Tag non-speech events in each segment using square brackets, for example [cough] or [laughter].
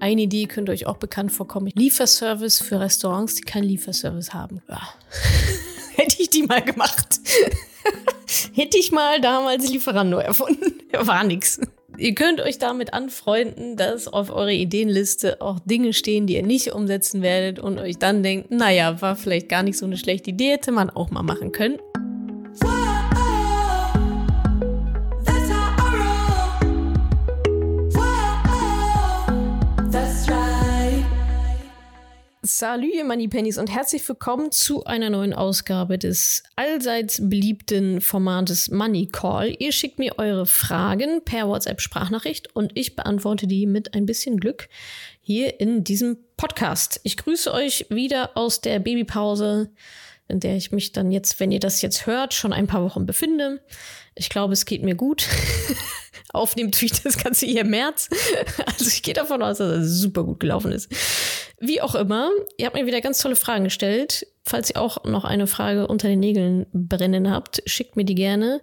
Eine Idee könnte euch auch bekannt vorkommen. Lieferservice für Restaurants, die keinen Lieferservice haben. Ja. [laughs] Hätte ich die mal gemacht. [laughs] Hätte ich mal damals Lieferando erfunden. [laughs] War nix. Ihr könnt euch damit anfreunden, dass auf eurer Ideenliste auch Dinge stehen, die ihr nicht umsetzen werdet und euch dann denkt, naja, war vielleicht gar nicht so eine schlechte Idee, hätte man auch mal machen können. Ihr Moneypennies und herzlich willkommen zu einer neuen Ausgabe des allseits beliebten Formates Money Call. Ihr schickt mir eure Fragen per WhatsApp-Sprachnachricht und ich beantworte die mit ein bisschen Glück hier in diesem Podcast. Ich grüße euch wieder aus der Babypause, in der ich mich dann jetzt, wenn ihr das jetzt hört, schon ein paar Wochen befinde. Ich glaube, es geht mir gut. [laughs] Aufnehmen tue ich das Ganze hier im März. [laughs] Also ich gehe davon aus, dass es super gut gelaufen ist. Wie auch immer, ihr habt mir wieder ganz tolle Fragen gestellt. Falls ihr auch noch eine Frage unter den Nägeln brennen habt, schickt mir die gerne.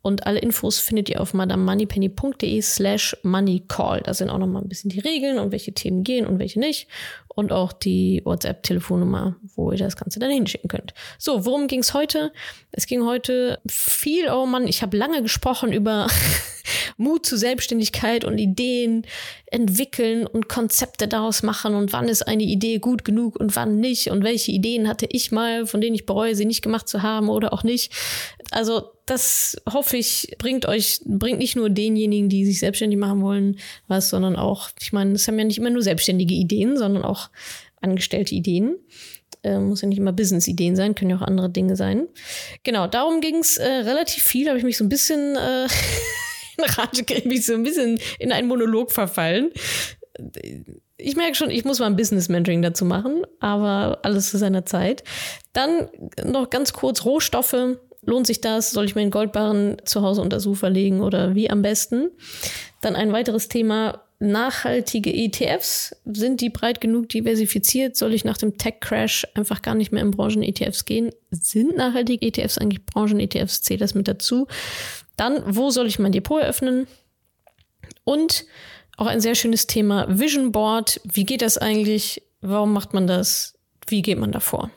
Und alle Infos findet ihr auf madamemoneypenny.de slash moneycall. Da sind auch noch mal ein bisschen die Regeln und welche Themen gehen und welche nicht. Und auch die WhatsApp-Telefonnummer, wo ihr das Ganze dann hinschicken könnt. So, worum ging es heute? Es ging heute viel, oh Mann, ich habe lange gesprochen über [laughs] Mut zu Selbstständigkeit und Ideen entwickeln und Konzepte daraus machen und wann ist eine Idee gut genug und wann nicht und welche Ideen hatte ich mal, von denen ich bereue, sie nicht gemacht zu haben oder auch nicht. Also das hoffe ich, bringt euch, bringt nicht nur denjenigen, die sich selbstständig machen wollen, was, sondern auch, ich meine, es haben ja nicht immer nur selbstständige Ideen, sondern auch angestellte Ideen. Äh, muss ja nicht immer Business-Ideen sein, können ja auch andere Dinge sein. Genau, darum ging es äh, relativ viel, habe ich mich so ein bisschen äh, [laughs] in Rage mich so ein bisschen in einen Monolog verfallen. Ich merke schon, ich muss mal ein Business-Mentoring dazu machen, aber alles zu seiner Zeit. Dann noch ganz kurz Rohstoffe Lohnt sich das? Soll ich meinen Goldbarren zu Hause unter Sofa legen oder wie am besten? Dann ein weiteres Thema. Nachhaltige ETFs. Sind die breit genug diversifiziert? Soll ich nach dem Tech-Crash einfach gar nicht mehr in Branchen-ETFs gehen? Sind nachhaltige ETFs eigentlich Branchen-ETFs? Zählt das mit dazu? Dann, wo soll ich mein Depot eröffnen? Und auch ein sehr schönes Thema Vision Board. Wie geht das eigentlich? Warum macht man das? Wie geht man davor?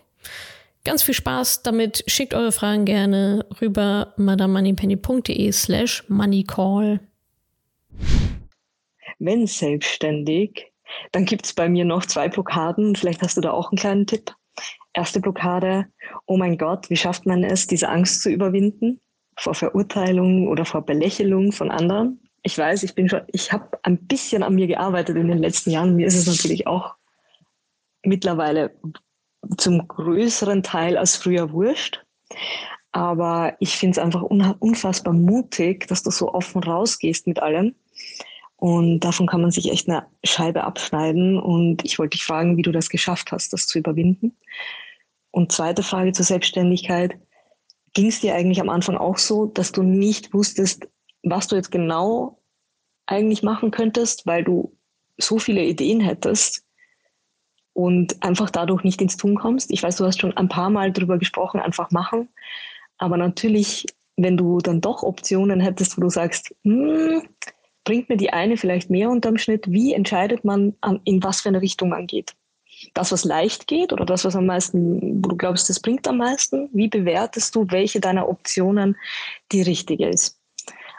Ganz viel Spaß damit. Schickt eure Fragen gerne rüber madamoneypenny.de slash moneycall. Wenn selbstständig, dann gibt es bei mir noch zwei Blockaden. Vielleicht hast du da auch einen kleinen Tipp. Erste Blockade, oh mein Gott, wie schafft man es, diese Angst zu überwinden vor Verurteilung oder vor Belächelung von anderen? Ich weiß, ich bin schon, ich habe ein bisschen an mir gearbeitet in den letzten Jahren. Mir ist es natürlich auch mittlerweile zum größeren Teil als früher wurscht. Aber ich finde es einfach unfassbar mutig, dass du so offen rausgehst mit allem. Und davon kann man sich echt eine Scheibe abschneiden. Und ich wollte dich fragen, wie du das geschafft hast, das zu überwinden. Und zweite Frage zur Selbstständigkeit. Ging es dir eigentlich am Anfang auch so, dass du nicht wusstest, was du jetzt genau eigentlich machen könntest, weil du so viele Ideen hättest, und einfach dadurch nicht ins Tun kommst. Ich weiß, du hast schon ein paar Mal darüber gesprochen, einfach machen. Aber natürlich, wenn du dann doch Optionen hättest, wo du sagst, hm, bringt mir die eine vielleicht mehr unterm Schnitt, wie entscheidet man, in was für eine Richtung man geht? Das, was leicht geht oder das, was am meisten, wo du glaubst, das bringt am meisten? Wie bewertest du, welche deiner Optionen die richtige ist?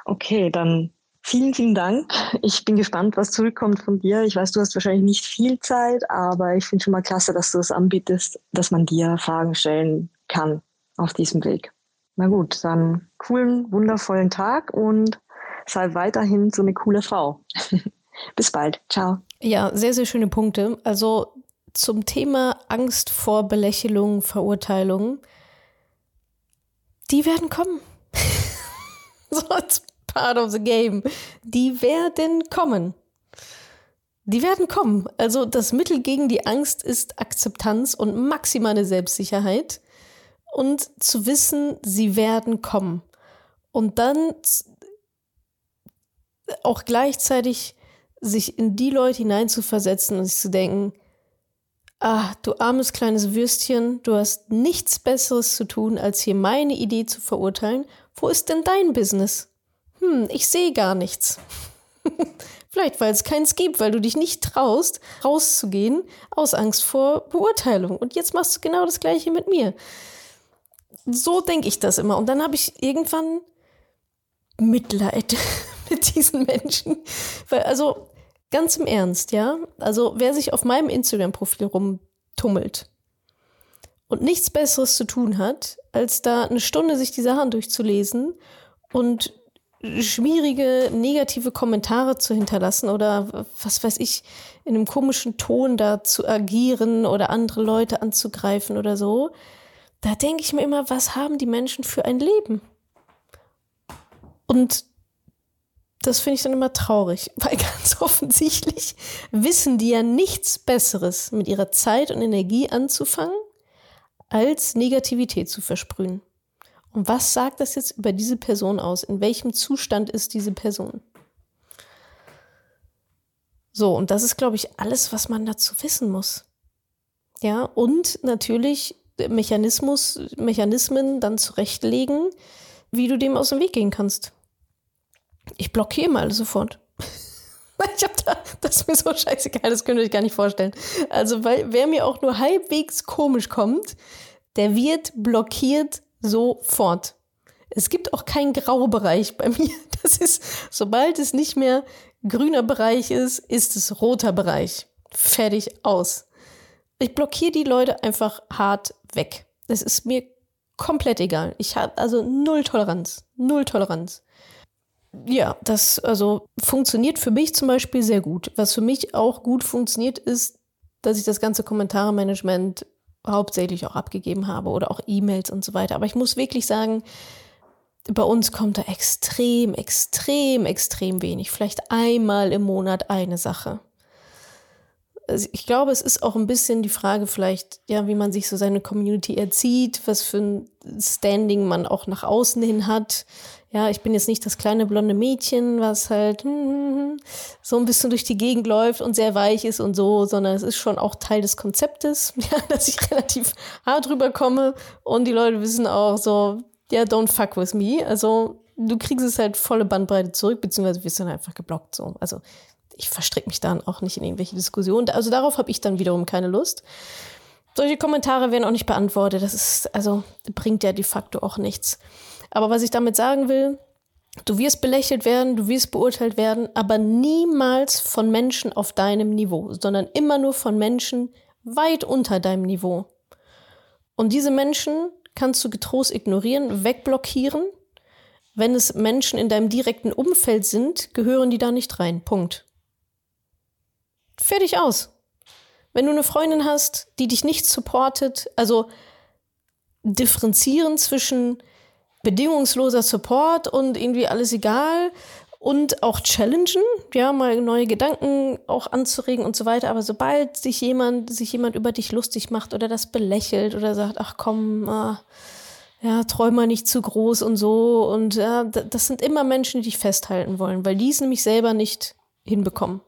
Okay, dann Vielen, vielen Dank. Ich bin gespannt, was zurückkommt von dir. Ich weiß, du hast wahrscheinlich nicht viel Zeit, aber ich finde schon mal klasse, dass du es das anbietest, dass man dir Fragen stellen kann auf diesem Weg. Na gut, dann coolen, wundervollen Tag und sei weiterhin so eine coole Frau. [laughs] Bis bald. Ciao. Ja, sehr, sehr schöne Punkte. Also zum Thema Angst vor Belächelung, Verurteilung. Die werden kommen. [laughs] so als part of the game. Die werden kommen. Die werden kommen. Also das Mittel gegen die Angst ist Akzeptanz und maximale Selbstsicherheit und zu wissen, sie werden kommen. Und dann auch gleichzeitig sich in die Leute hineinzuversetzen und sich zu denken, ah, du armes kleines Würstchen, du hast nichts Besseres zu tun, als hier meine Idee zu verurteilen. Wo ist denn dein Business? hm, ich sehe gar nichts. [laughs] Vielleicht, weil es keins gibt, weil du dich nicht traust, rauszugehen aus Angst vor Beurteilung. Und jetzt machst du genau das Gleiche mit mir. So denke ich das immer. Und dann habe ich irgendwann Mitleid [laughs] mit diesen Menschen. Weil, also, ganz im Ernst, ja. Also, wer sich auf meinem Instagram-Profil rumtummelt und nichts Besseres zu tun hat, als da eine Stunde sich die Sachen durchzulesen und schwierige, negative Kommentare zu hinterlassen oder was weiß ich, in einem komischen Ton da zu agieren oder andere Leute anzugreifen oder so, da denke ich mir immer, was haben die Menschen für ein Leben? Und das finde ich dann immer traurig, [laughs] weil ganz offensichtlich wissen die ja nichts Besseres mit ihrer Zeit und Energie anzufangen, als Negativität zu versprühen. Und was sagt das jetzt über diese Person aus? In welchem Zustand ist diese Person? So, und das ist, glaube ich, alles, was man dazu wissen muss. Ja, und natürlich Mechanismus, Mechanismen dann zurechtlegen, wie du dem aus dem Weg gehen kannst. Ich blockiere mal sofort. [laughs] ich habe da, das ist mir so scheißegal, das könnt ihr euch gar nicht vorstellen. Also, weil wer mir auch nur halbwegs komisch kommt, der wird blockiert sofort. Es gibt auch keinen Graubereich bei [laughs] mir. Das ist, sobald es nicht mehr grüner Bereich ist, ist es roter Bereich. Fertig aus. Ich blockiere die Leute einfach hart weg. Das ist mir komplett egal. Ich habe also null Toleranz. Null Toleranz. Ja, das also funktioniert für mich zum Beispiel sehr gut. Was für mich auch gut funktioniert, ist, dass ich das ganze Kommentarmanagement hauptsächlich auch abgegeben habe oder auch E-Mails und so weiter. Aber ich muss wirklich sagen, bei uns kommt da extrem, extrem, extrem wenig. Vielleicht einmal im Monat eine Sache. Also ich glaube, es ist auch ein bisschen die Frage vielleicht, ja, wie man sich so seine Community erzieht, was für ein Standing man auch nach außen hin hat. Ja, ich bin jetzt nicht das kleine blonde Mädchen, was halt hm, so ein bisschen durch die Gegend läuft und sehr weich ist und so, sondern es ist schon auch Teil des Konzeptes, [laughs] ja, dass ich relativ hart rüberkomme und die Leute wissen auch so, ja, yeah, don't fuck with me. Also du kriegst es halt volle Bandbreite zurück, beziehungsweise wirst dann einfach geblockt so. Also ich verstricke mich dann auch nicht in irgendwelche Diskussionen. Also darauf habe ich dann wiederum keine Lust. Solche Kommentare werden auch nicht beantwortet. Das ist, also bringt ja de facto auch nichts. Aber was ich damit sagen will, du wirst belächelt werden, du wirst beurteilt werden, aber niemals von Menschen auf deinem Niveau, sondern immer nur von Menschen weit unter deinem Niveau. Und diese Menschen kannst du getrost ignorieren, wegblockieren. Wenn es Menschen in deinem direkten Umfeld sind, gehören die da nicht rein. Punkt. Fertig aus. Wenn du eine Freundin hast, die dich nicht supportet, also differenzieren zwischen bedingungsloser Support und irgendwie alles egal und auch challengen, ja, mal neue Gedanken auch anzuregen und so weiter. Aber sobald sich jemand, sich jemand über dich lustig macht oder das belächelt oder sagt, ach komm, äh, ja, träum mal nicht zu groß und so. Und ja, das sind immer Menschen, die dich festhalten wollen, weil die es nämlich selber nicht hinbekommen.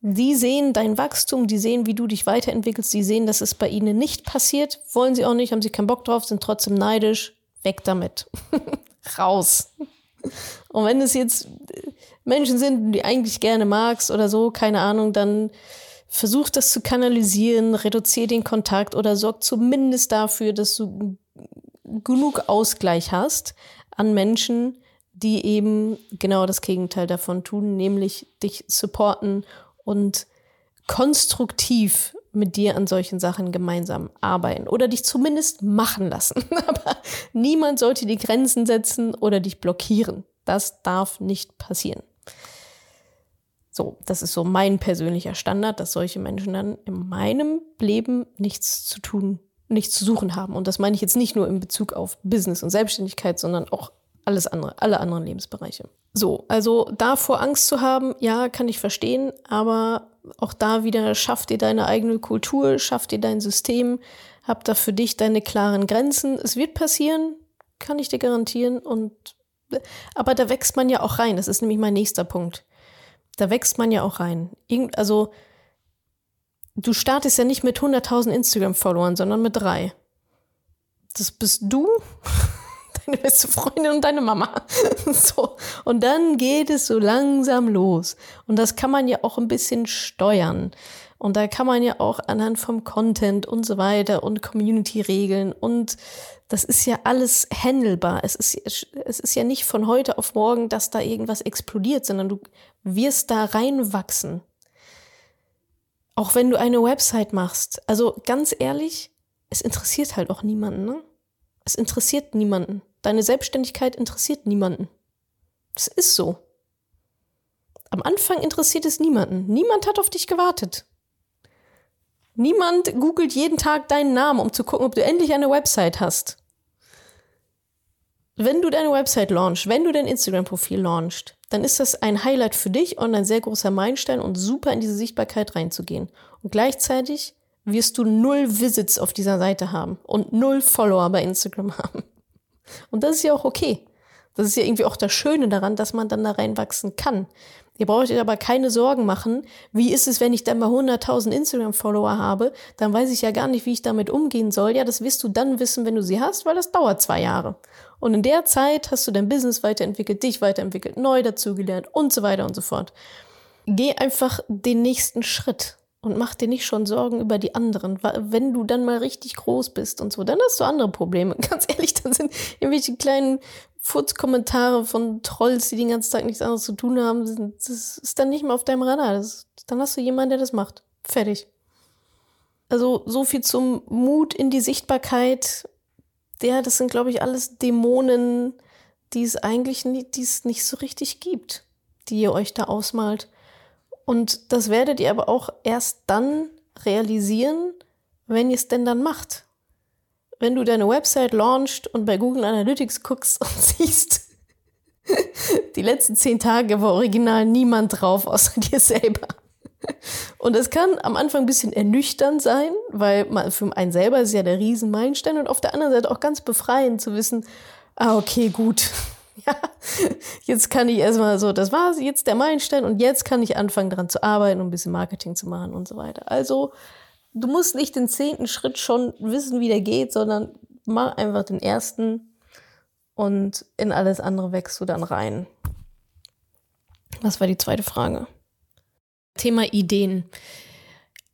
Die sehen dein Wachstum, die sehen, wie du dich weiterentwickelst, die sehen, dass es bei ihnen nicht passiert, wollen sie auch nicht, haben sie keinen Bock drauf, sind trotzdem neidisch, weg damit. [laughs] Raus. Und wenn es jetzt Menschen sind, die eigentlich gerne magst oder so, keine Ahnung, dann versuch das zu kanalisieren, reduziere den Kontakt oder sorg zumindest dafür, dass du genug Ausgleich hast an Menschen, die eben genau das Gegenteil davon tun, nämlich dich supporten und konstruktiv mit dir an solchen Sachen gemeinsam arbeiten oder dich zumindest machen lassen. [laughs] Aber niemand sollte die Grenzen setzen oder dich blockieren. Das darf nicht passieren. So, das ist so mein persönlicher Standard, dass solche Menschen dann in meinem Leben nichts zu tun, nichts zu suchen haben. Und das meine ich jetzt nicht nur in Bezug auf Business und Selbstständigkeit, sondern auch alles andere, alle anderen Lebensbereiche. So, also davor Angst zu haben, ja, kann ich verstehen, aber auch da wieder schaff dir deine eigene Kultur, schaff dir dein System, hab da für dich deine klaren Grenzen. Es wird passieren, kann ich dir garantieren und aber da wächst man ja auch rein. Das ist nämlich mein nächster Punkt. Da wächst man ja auch rein. Irgend, also du startest ja nicht mit 100.000 Instagram-Followern, sondern mit drei. Das bist du deine beste Freundin und deine Mama. [laughs] so. Und dann geht es so langsam los. Und das kann man ja auch ein bisschen steuern. Und da kann man ja auch anhand vom Content und so weiter und Community-Regeln und das ist ja alles handelbar. Es ist, es ist ja nicht von heute auf morgen, dass da irgendwas explodiert, sondern du wirst da reinwachsen. Auch wenn du eine Website machst. Also ganz ehrlich, es interessiert halt auch niemanden, ne? Es interessiert niemanden. Deine Selbstständigkeit interessiert niemanden. Das ist so. Am Anfang interessiert es niemanden. Niemand hat auf dich gewartet. Niemand googelt jeden Tag deinen Namen, um zu gucken, ob du endlich eine Website hast. Wenn du deine Website launchst, wenn du dein Instagram-Profil launchst, dann ist das ein Highlight für dich und ein sehr großer Meilenstein und super in diese Sichtbarkeit reinzugehen. Und gleichzeitig wirst du null Visits auf dieser Seite haben und null Follower bei Instagram [laughs] haben. Und das ist ja auch okay. Das ist ja irgendwie auch das Schöne daran, dass man dann da reinwachsen kann. Ihr braucht euch aber keine Sorgen machen. Wie ist es, wenn ich dann mal 100.000 Instagram-Follower habe? Dann weiß ich ja gar nicht, wie ich damit umgehen soll. Ja, das wirst du dann wissen, wenn du sie hast, weil das dauert zwei Jahre. Und in der Zeit hast du dein Business weiterentwickelt, dich weiterentwickelt, neu dazugelernt und so weiter und so fort. Geh einfach den nächsten Schritt und mach dir nicht schon Sorgen über die anderen. Wenn du dann mal richtig groß bist und so, dann hast du andere Probleme. [laughs] Ganz ehrlich, dann sind irgendwelche kleinen Furzkommentare von Trolls, die den ganzen Tag nichts anderes zu tun haben, das ist dann nicht mehr auf deinem Radar. Das, dann hast du jemanden, der das macht. Fertig. Also so viel zum Mut in die Sichtbarkeit. Ja, das sind, glaube ich, alles Dämonen, die es eigentlich nicht, die es nicht so richtig gibt, die ihr euch da ausmalt. Und das werdet ihr aber auch erst dann realisieren, wenn ihr es denn dann macht wenn du deine Website launchst und bei Google Analytics guckst [laughs] und siehst, die letzten zehn Tage war original niemand drauf außer [laughs] dir selber. Und es kann am Anfang ein bisschen ernüchternd sein, weil man für einen selber ist ja der Riesenmeilenstein und auf der anderen Seite auch ganz befreiend zu wissen, ah, okay, gut. [laughs] Ja, jetzt kann ich erstmal so, das war jetzt der Meilenstein und jetzt kann ich anfangen daran zu arbeiten und ein bisschen Marketing zu machen und so weiter. Also du musst nicht den zehnten Schritt schon wissen, wie der geht, sondern mach einfach den ersten und in alles andere wächst du dann rein. Was war die zweite Frage? Thema Ideen.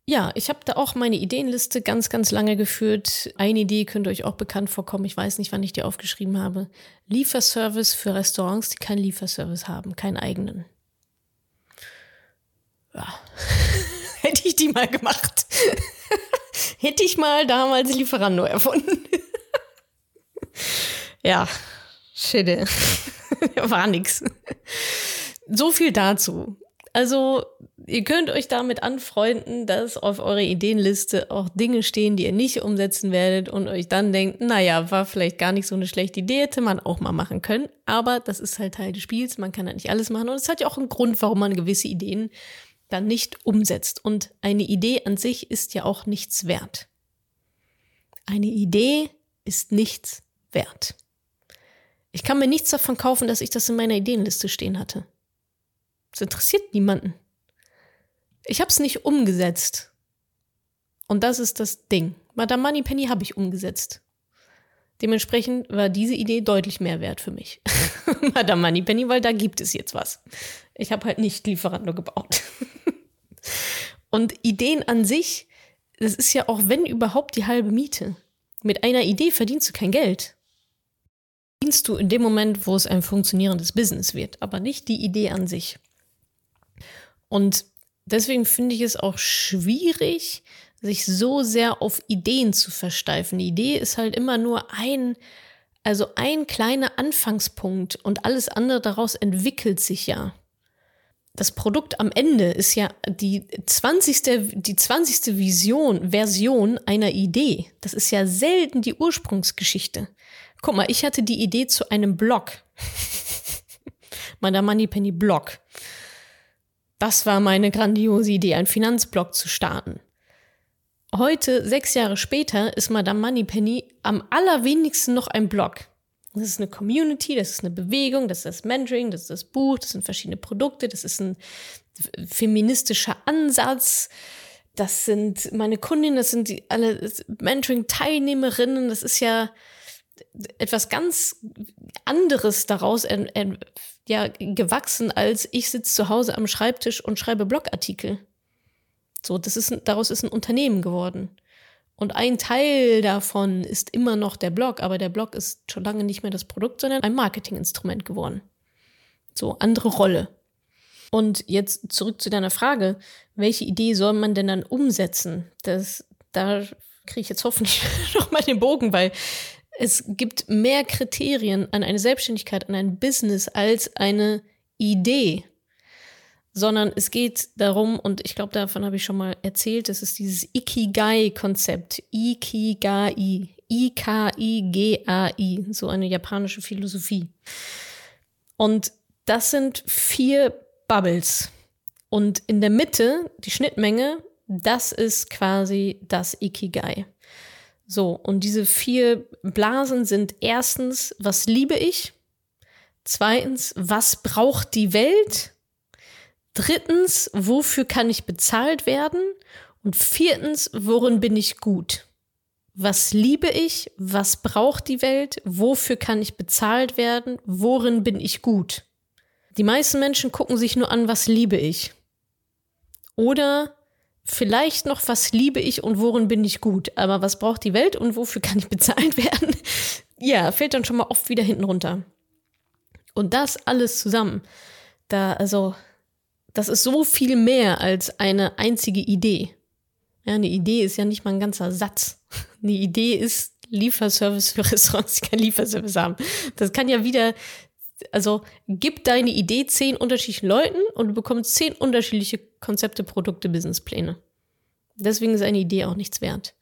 Ja, ich habe da auch meine Ideenliste ganz, ganz lange geführt. Eine Idee könnte euch auch bekannt vorkommen. Ich weiß nicht, wann ich die aufgeschrieben habe. Lieferservice für Restaurants, die keinen Lieferservice haben, keinen eigenen. Ja. [laughs] Hätte ich die mal gemacht. [laughs] Hätte ich mal damals Lieferando erfunden. [laughs] ja, Schäde. War nix. So viel dazu. Also, ihr könnt euch damit anfreunden, dass auf eurer Ideenliste auch Dinge stehen, die ihr nicht umsetzen werdet und euch dann denkt, naja, war vielleicht gar nicht so eine schlechte Idee, hätte man auch mal machen können. Aber das ist halt Teil des Spiels, man kann halt nicht alles machen und es hat ja auch einen Grund, warum man gewisse Ideen dann nicht umsetzt. Und eine Idee an sich ist ja auch nichts wert. Eine Idee ist nichts wert. Ich kann mir nichts davon kaufen, dass ich das in meiner Ideenliste stehen hatte. Das interessiert niemanden. Ich habe es nicht umgesetzt. Und das ist das Ding. Madame Moneypenny habe ich umgesetzt. Dementsprechend war diese Idee deutlich mehr wert für mich. [laughs] Madame Moneypenny, weil da gibt es jetzt was. Ich habe halt nicht Lieferando gebaut. [laughs] Und Ideen an sich, das ist ja auch, wenn überhaupt, die halbe Miete. Mit einer Idee verdienst du kein Geld. Verdienst du in dem Moment, wo es ein funktionierendes Business wird, aber nicht die Idee an sich. Und deswegen finde ich es auch schwierig, sich so sehr auf Ideen zu versteifen. Die Idee ist halt immer nur ein, also ein kleiner Anfangspunkt und alles andere daraus entwickelt sich ja das Produkt am Ende ist ja die 20. die 20. Vision, Version einer Idee. Das ist ja selten die Ursprungsgeschichte. Guck mal, ich hatte die Idee zu einem Blog. [laughs] Madame Moneypenny Blog. Das war meine grandiose Idee, einen Finanzblog zu starten. Heute, sechs Jahre später, ist Madame Moneypenny am allerwenigsten noch ein Blog. Das ist eine Community, das ist eine Bewegung, das ist das Mentoring, das ist das Buch, das sind verschiedene Produkte, das ist ein feministischer Ansatz. Das sind meine Kundinnen, das sind die, alle Mentoring-Teilnehmerinnen. Das ist ja, etwas ganz anderes daraus äh, äh, ja, gewachsen, als ich sitze zu Hause am Schreibtisch und schreibe Blogartikel. So, das ist, daraus ist ein Unternehmen geworden. Und ein Teil davon ist immer noch der Blog, aber der Blog ist schon lange nicht mehr das Produkt, sondern ein Marketinginstrument geworden. So, andere Rolle. Und jetzt zurück zu deiner Frage, welche Idee soll man denn dann umsetzen? Das, da kriege ich jetzt hoffentlich [laughs] noch mal den Bogen, weil es gibt mehr Kriterien an eine Selbstständigkeit, an ein Business als eine Idee. Sondern es geht darum, und ich glaube, davon habe ich schon mal erzählt, das ist dieses Ikigai-Konzept. Ikigai. I-K-I-G-A-I. So eine japanische Philosophie. Und das sind vier Bubbles. Und in der Mitte, die Schnittmenge, das ist quasi das Ikigai. So, und diese vier Blasen sind erstens, was liebe ich? Zweitens, was braucht die Welt? Drittens, wofür kann ich bezahlt werden? Und viertens, worin bin ich gut? Was liebe ich? Was braucht die Welt? Wofür kann ich bezahlt werden? Worin bin ich gut? Die meisten Menschen gucken sich nur an, was liebe ich? Oder vielleicht noch, was liebe ich und worin bin ich gut. Aber was braucht die Welt und wofür kann ich bezahlt [laughs] werden? ja, fällt dann schon mal oft wieder hinten runter. Und das alles zusammen, da, also, das ist so viel mehr als eine einzige Idee. Ja, eine Idee ist ja nicht mal ein ganzer Satz. [laughs] Eine Idee ist Lieferservice für Restaurants, die keinen Lieferservice haben. Das kann ja wieder also gib deine Idee zehn unterschiedlichen Leuten und du bekommst zehn unterschiedliche Konzepte, Produkte, Businesspläne. Deswegen ist eine Idee auch nichts wert.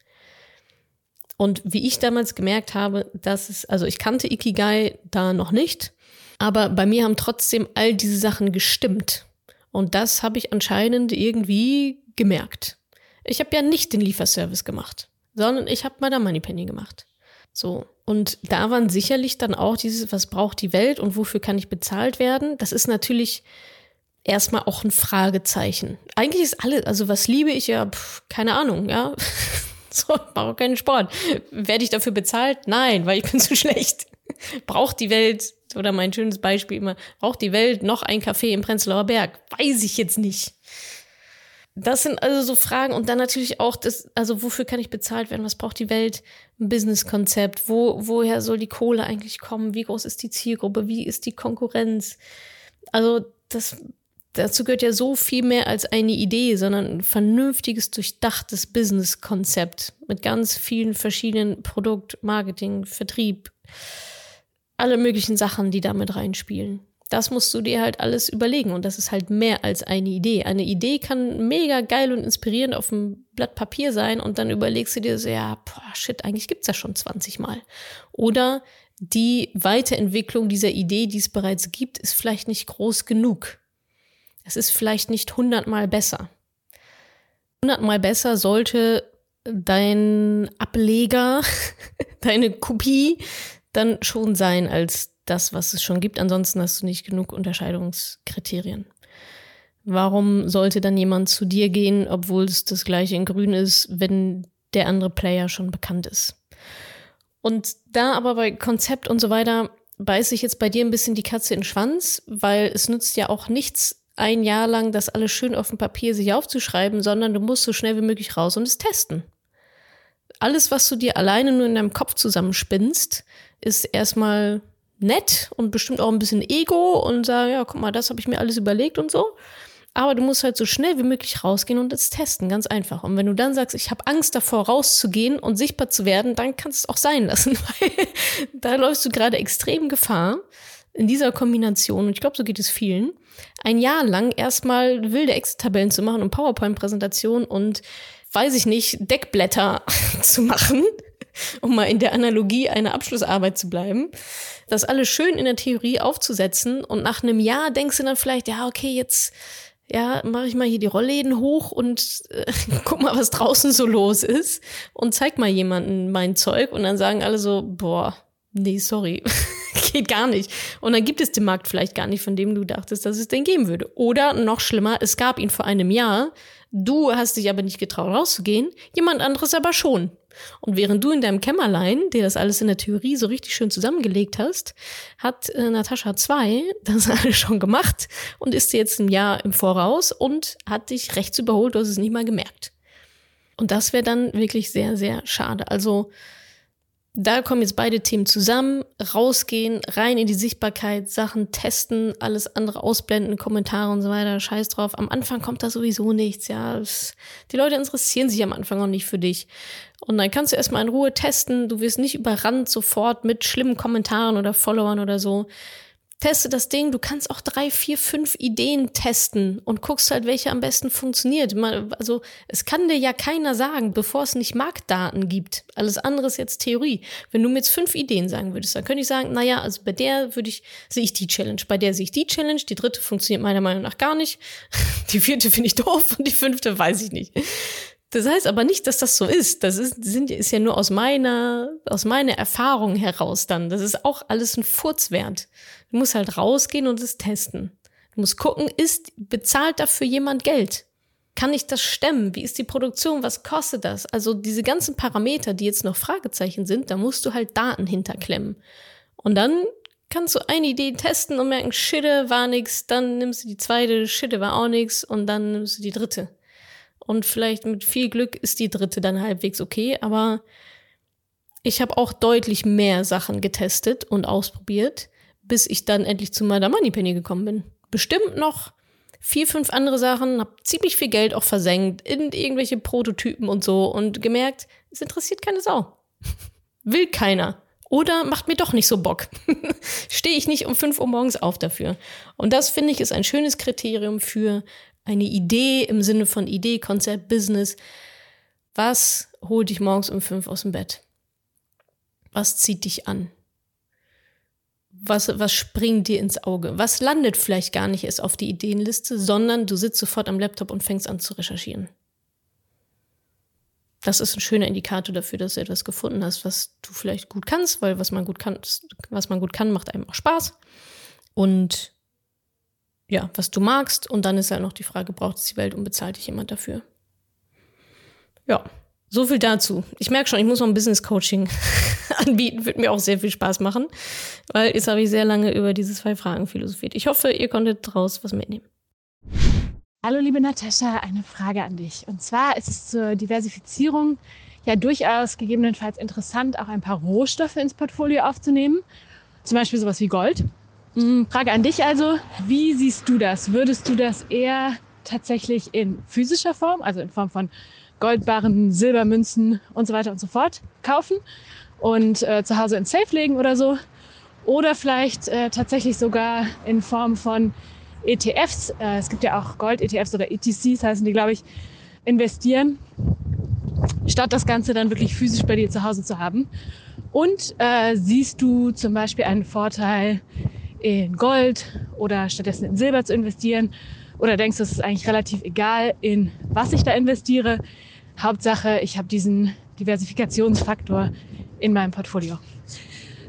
Und wie ich damals gemerkt habe, dass es, also ich kannte Ikigai da noch nicht, aber bei mir haben trotzdem all diese Sachen gestimmt. Und das habe ich anscheinend irgendwie gemerkt. Ich habe ja nicht den Lieferservice gemacht, sondern ich habe mal da Moneypenny gemacht. So. Und da waren sicherlich dann auch dieses, was braucht die Welt und wofür kann ich bezahlt werden? Das ist natürlich erstmal auch ein Fragezeichen. Eigentlich ist alles, also was liebe ich ja, pf, keine Ahnung, ja. [laughs] so, mache keinen Sport. Werde ich dafür bezahlt? Nein, weil ich bin zu schlecht. [laughs] braucht die Welt, oder mein schönes Beispiel immer, braucht die Welt noch ein Café im Prenzlauer Berg? Weiß ich jetzt nicht. Das sind also so Fragen und dann natürlich auch das, also wofür kann ich bezahlt werden? Was braucht die Welt? Ein Businesskonzept? Wo, woher soll die Kohle eigentlich kommen? Wie groß ist die Zielgruppe? Wie ist die Konkurrenz? Also das, dazu gehört ja so viel mehr als eine Idee, sondern ein vernünftiges, durchdachtes Businesskonzept mit ganz vielen verschiedenen Produkt, Marketing, Vertrieb, alle möglichen Sachen, die damit reinspielen das musst du dir halt alles überlegen und das ist halt mehr als eine Idee. Eine Idee kann mega geil und inspirierend auf dem Blatt Papier sein und dann überlegst du dir so, ja, boah, shit, eigentlich gibt's das schon 20 Mal. Oder die Weiterentwicklung dieser Idee, die es bereits gibt, ist vielleicht nicht groß genug. Es ist vielleicht nicht 100 Mal besser. 100 Mal besser sollte dein Ableger, [laughs] deine Kopie dann schon sein als das, was es schon gibt. Ansonsten hast du nicht genug Unterscheidungskriterien. Warum sollte dann jemand zu dir gehen, obwohl es das gleiche in Grün ist, wenn der andere Player schon bekannt ist? Und da aber bei Konzept und so weiter beiße ich jetzt bei dir ein bisschen die Katze in den Schwanz, weil es nützt ja auch nichts, ein Jahr lang das alles schön auf dem Papier sich aufzuschreiben, sondern du musst so schnell wie möglich raus und es testen. Alles, was du dir alleine nur in deinem Kopf zusammenspinnst, ist erstmal nett und bestimmt auch ein bisschen Ego und sagen, ja, guck mal, das habe ich mir alles überlegt und so. Aber du musst halt so schnell wie möglich rausgehen und es testen, ganz einfach. Und wenn du dann sagst, ich habe Angst davor, rauszugehen und sichtbar zu werden, dann kannst du es auch sein lassen, [laughs] weil da läufst du gerade extrem Gefahr in dieser Kombination, und ich glaube, so geht es vielen, ein Jahr lang erstmal wilde Excel-Tabellen zu machen und PowerPoint-Präsentationen und weiß ich nicht, Deckblätter [laughs] zu machen, um mal in der Analogie einer Abschlussarbeit zu bleiben, das alles schön in der Theorie aufzusetzen und nach einem Jahr denkst du dann vielleicht, ja, okay, jetzt ja, mache ich mal hier die Rollläden hoch und äh, [laughs] guck mal, was draußen so los ist und zeig mal jemanden mein Zeug und dann sagen alle so, boah, nee, sorry, [laughs] geht gar nicht. Und dann gibt es den Markt vielleicht gar nicht, von dem du dachtest, dass es den geben würde. Oder noch schlimmer, es gab ihn vor einem Jahr, du hast dich aber nicht getraut rauszugehen, jemand anderes aber schon. Und während du in deinem Kämmerlein, dir das alles in der Theorie so richtig schön zusammengelegt hast, hat äh, Natascha 2 [laughs] das alles schon gemacht und ist jetzt ein Jahr im Voraus und hat dich rechts überholt, du hast es nicht mal gemerkt. Und das wäre dann wirklich sehr, sehr schade. Also da kommen jetzt beide Themen zusammen, rausgehen, rein in die Sichtbarkeit, Sachen testen, alles andere ausblenden, Kommentare und so weiter, scheiß drauf. Am Anfang kommt da sowieso nichts, ja. Die Leute interessieren sich am Anfang auch nicht für dich. Und dann kannst du erstmal in Ruhe testen, du wirst nicht überrannt sofort mit schlimmen Kommentaren oder Followern oder so teste das Ding, du kannst auch drei, vier, fünf Ideen testen und guckst halt, welche am besten funktioniert. Also es kann dir ja keiner sagen, bevor es nicht Marktdaten gibt. Alles andere ist jetzt Theorie. Wenn du mir jetzt fünf Ideen sagen würdest, dann könnte ich sagen, naja, also bei der würde ich, sehe ich die Challenge, bei der sehe ich die Challenge, die dritte funktioniert meiner Meinung nach gar nicht, [laughs] die vierte finde ich doof und die fünfte weiß ich nicht. Das heißt aber nicht, dass das so ist. Das ist, sind, ist ja nur aus meiner, aus meiner Erfahrung heraus dann. Das ist auch alles ein Furzwert. Du musst halt rausgehen und es testen. Du musst gucken, ist, bezahlt dafür jemand Geld? Kann ich das stemmen? Wie ist die Produktion? Was kostet das? Also diese ganzen Parameter, die jetzt noch Fragezeichen sind, da musst du halt Daten hinterklemmen. Und dann kannst du eine Idee testen und merken, Schitte war nix, dann nimmst du die zweite, Schitte war auch nix und dann nimmst du die dritte. Und vielleicht mit viel Glück ist die dritte dann halbwegs okay, aber ich habe auch deutlich mehr Sachen getestet und ausprobiert, bis ich dann endlich zu meiner Moneypenny gekommen bin. Bestimmt noch vier, fünf andere Sachen, habe ziemlich viel Geld auch versenkt in irgendwelche Prototypen und so und gemerkt, es interessiert keine Sau. [laughs] Will keiner. Oder macht mir doch nicht so Bock. [laughs] Stehe ich nicht um fünf Uhr morgens auf dafür. Und das finde ich ist ein schönes Kriterium für eine Idee im Sinne von Idee, Konzept, Business. Was holt dich morgens um fünf aus dem Bett? Was zieht dich an? Was, was springt dir ins Auge? Was landet vielleicht gar nicht erst auf die Ideenliste, sondern du sitzt sofort am Laptop und fängst an zu recherchieren. Das ist ein schöner Indikator dafür, dass du etwas gefunden hast, was du vielleicht gut kannst, weil was man gut kann, was man gut kann, macht einem auch Spaß. Und ja, was du magst. Und dann ist halt noch die Frage, braucht es die Welt und bezahlt dich jemand dafür? Ja, so viel dazu. Ich merke schon, ich muss noch ein Business Coaching [laughs] anbieten. Wird mir auch sehr viel Spaß machen, weil jetzt habe ich sehr lange über diese zwei Fragen philosophiert. Ich hoffe, ihr konntet daraus was mitnehmen. Hallo liebe Natascha, eine Frage an dich. Und zwar ist es zur Diversifizierung ja durchaus gegebenenfalls interessant, auch ein paar Rohstoffe ins Portfolio aufzunehmen. Zum Beispiel sowas wie Gold. Hm, Frage an dich also, wie siehst du das? Würdest du das eher tatsächlich in physischer Form, also in Form von Goldbarren, Silbermünzen und so weiter und so fort kaufen und äh, zu Hause ins Safe legen oder so? Oder vielleicht äh, tatsächlich sogar in Form von ETFs, äh, es gibt ja auch Gold-ETFs oder ETCs heißen die, glaube ich, investieren, statt das Ganze dann wirklich physisch bei dir zu Hause zu haben. Und äh, siehst du zum Beispiel einen Vorteil in Gold oder stattdessen in Silber zu investieren? Oder denkst du, es ist eigentlich relativ egal, in was ich da investiere? Hauptsache, ich habe diesen Diversifikationsfaktor in meinem Portfolio.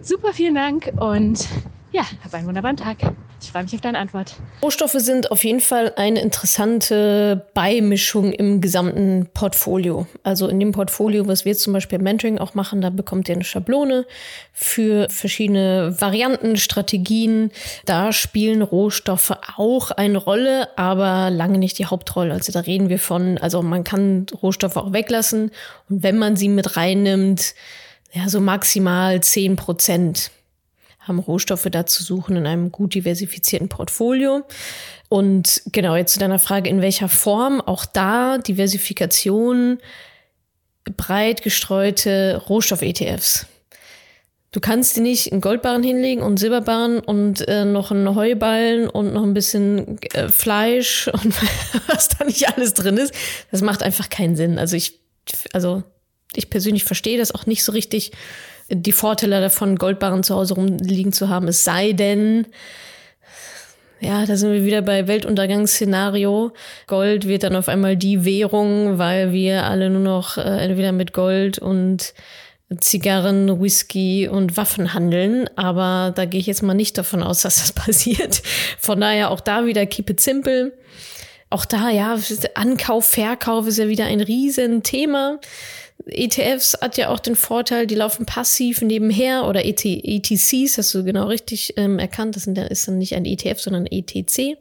Super, vielen Dank und ja, hab einen wunderbaren Tag. Ich freue mich auf deine Antwort. Rohstoffe sind auf jeden Fall eine interessante Beimischung im gesamten Portfolio. Also in dem Portfolio, was wir zum Beispiel im Mentoring auch machen, da bekommt ihr eine Schablone für verschiedene Varianten, Strategien. Da spielen Rohstoffe auch eine Rolle, aber lange nicht die Hauptrolle. Also da reden wir von, also man kann Rohstoffe auch weglassen und wenn man sie mit reinnimmt, ja, so maximal zehn Prozent haben Rohstoffe da zu suchen in einem gut diversifizierten Portfolio. Und genau, jetzt zu deiner Frage, in welcher Form, auch da Diversifikation, breit gestreute Rohstoff-ETFs. Du kannst dir nicht einen Goldbarren hinlegen und Silberbarren und äh, noch einen Heuballen und noch ein bisschen äh, Fleisch [laughs] und was da nicht alles drin ist. Das macht einfach keinen Sinn. Also ich, also ich persönlich verstehe das auch nicht so richtig die Vorteile davon, Goldbarren zu Hause rumliegen zu haben. Es sei denn, ja, da sind wir wieder bei Weltuntergangsszenario. Gold wird dann auf einmal die Währung, weil wir alle nur noch äh, entweder mit Gold und Zigarren, Whisky und Waffen handeln. Aber da gehe ich jetzt mal nicht davon aus, [laughs] dass das passiert. Von daher auch da wieder keep it simple. Auch da, ja, Ankauf, Verkauf ist ja wieder ein Riesenthema. ETFs hat ja auch den Vorteil, die laufen passiv nebenher oder ET, ETCs, hast du genau richtig ähm, erkannt. Das ist dann nicht ein ETF, sondern ETC.